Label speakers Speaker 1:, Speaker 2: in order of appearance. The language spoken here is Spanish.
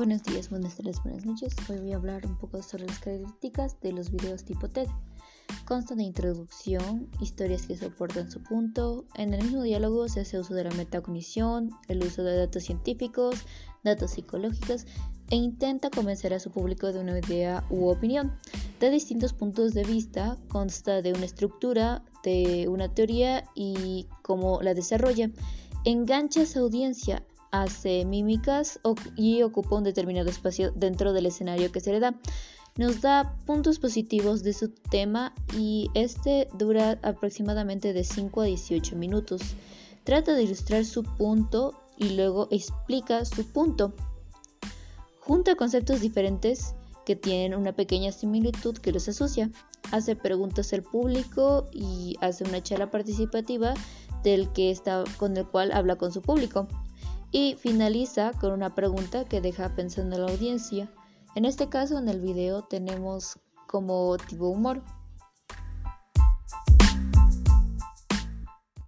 Speaker 1: Buenos días, buenas tardes, buenas noches. Hoy voy a hablar un poco sobre las características de los videos tipo TED. Consta de introducción, historias que soportan su punto. En el mismo diálogo se hace uso de la metacognición, el uso de datos científicos, datos psicológicos e intenta convencer a su público de una idea u opinión. De distintos puntos de vista, consta de una estructura, de una teoría y cómo la desarrolla. Engancha a su audiencia hace mímicas y ocupa un determinado espacio dentro del escenario que se le da. Nos da puntos positivos de su tema y este dura aproximadamente de 5 a 18 minutos. Trata de ilustrar su punto y luego explica su punto. Junta conceptos diferentes que tienen una pequeña similitud que los asocia. Hace preguntas al público y hace una charla participativa del que está con el cual habla con su público y finaliza con una pregunta que deja pensando a la audiencia. En este caso, en el video tenemos como tipo humor.